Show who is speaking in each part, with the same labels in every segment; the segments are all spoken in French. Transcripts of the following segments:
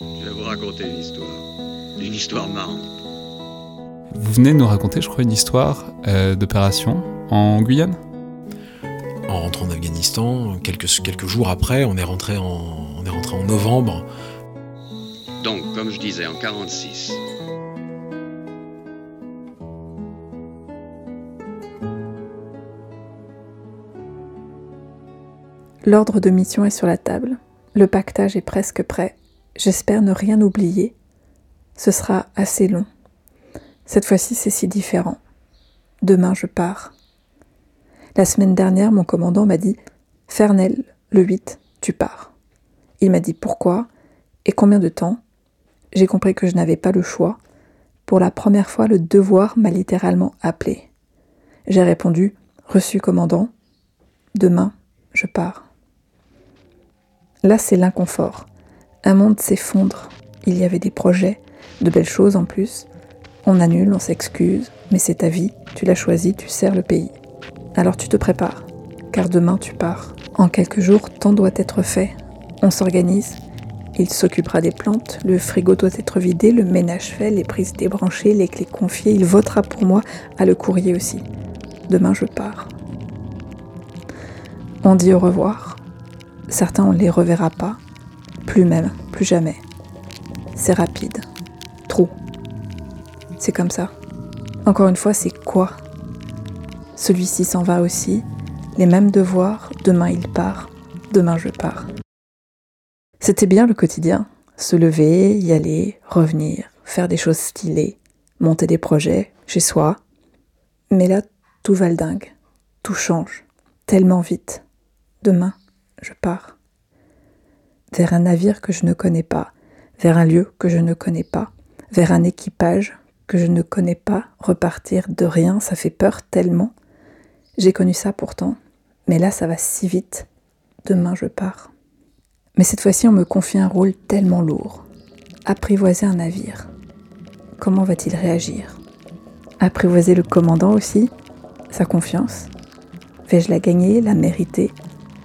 Speaker 1: Je vais vous raconter une histoire. Une histoire marrante.
Speaker 2: Vous venez de nous raconter, je crois, une histoire euh, d'opération en Guyane?
Speaker 3: En rentrant en Afghanistan, quelques, quelques jours après, on est, rentré en, on est rentré en novembre.
Speaker 1: Donc, comme je disais, en 46,
Speaker 4: L'ordre de mission est sur la table. Le pactage est presque prêt. J'espère ne rien oublier. Ce sera assez long. Cette fois-ci, c'est si différent. Demain, je pars. La semaine dernière, mon commandant m'a dit Fernel, le 8, tu pars. Il m'a dit pourquoi? Et combien de temps. J'ai compris que je n'avais pas le choix. Pour la première fois, le devoir m'a littéralement appelé. J'ai répondu Reçu, commandant. Demain, je pars. Là, c'est l'inconfort. Un monde s'effondre. Il y avait des projets, de belles choses en plus. On annule, on s'excuse, mais c'est ta vie, tu l'as choisi, tu sers le pays. Alors tu te prépares, car demain tu pars. En quelques jours, tant doit être fait. On s'organise. Il s'occupera des plantes, le frigo doit être vidé, le ménage fait, les prises débranchées, les clés confiées. Il votera pour moi à le courrier aussi. Demain je pars. On dit au revoir. Certains on les reverra pas, plus même, plus jamais. C'est rapide, trop. C'est comme ça. Encore une fois, c'est quoi? Celui-ci s'en va aussi, les mêmes devoirs, demain il part, demain je pars. C'était bien le quotidien, se lever, y aller, revenir, faire des choses stylées, monter des projets chez soi. Mais là, tout va le dingue, tout change, tellement vite. Demain, je pars. Vers un navire que je ne connais pas, vers un lieu que je ne connais pas, vers un équipage que je ne connais pas, repartir de rien, ça fait peur tellement. J'ai connu ça pourtant, mais là ça va si vite. Demain je pars. Mais cette fois-ci on me confie un rôle tellement lourd. Apprivoiser un navire. Comment va-t-il réagir? Apprivoiser le commandant aussi? Sa confiance? Vais-je la gagner, la mériter?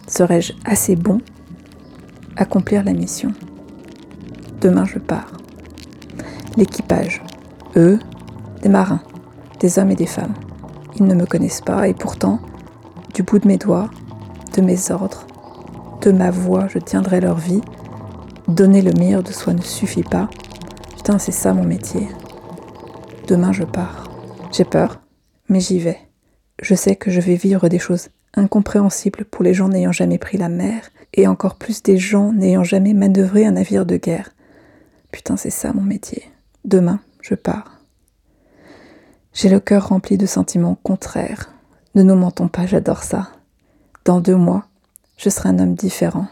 Speaker 4: Serais-je assez bon? Accomplir la mission. Demain je pars. L'équipage. Eux, des marins, des hommes et des femmes. Ils ne me connaissent pas et pourtant, du bout de mes doigts, de mes ordres, de ma voix, je tiendrai leur vie. Donner le meilleur de soi ne suffit pas. Putain, c'est ça mon métier. Demain je pars. J'ai peur, mais j'y vais. Je sais que je vais vivre des choses incompréhensible pour les gens n'ayant jamais pris la mer, et encore plus des gens n'ayant jamais manœuvré un navire de guerre. Putain, c'est ça mon métier. Demain, je pars. J'ai le cœur rempli de sentiments contraires. Ne nous mentons pas, j'adore ça. Dans deux mois, je serai un homme différent.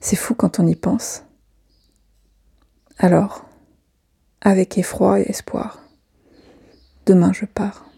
Speaker 4: C'est fou quand on y pense. Alors, avec effroi et espoir, demain je pars.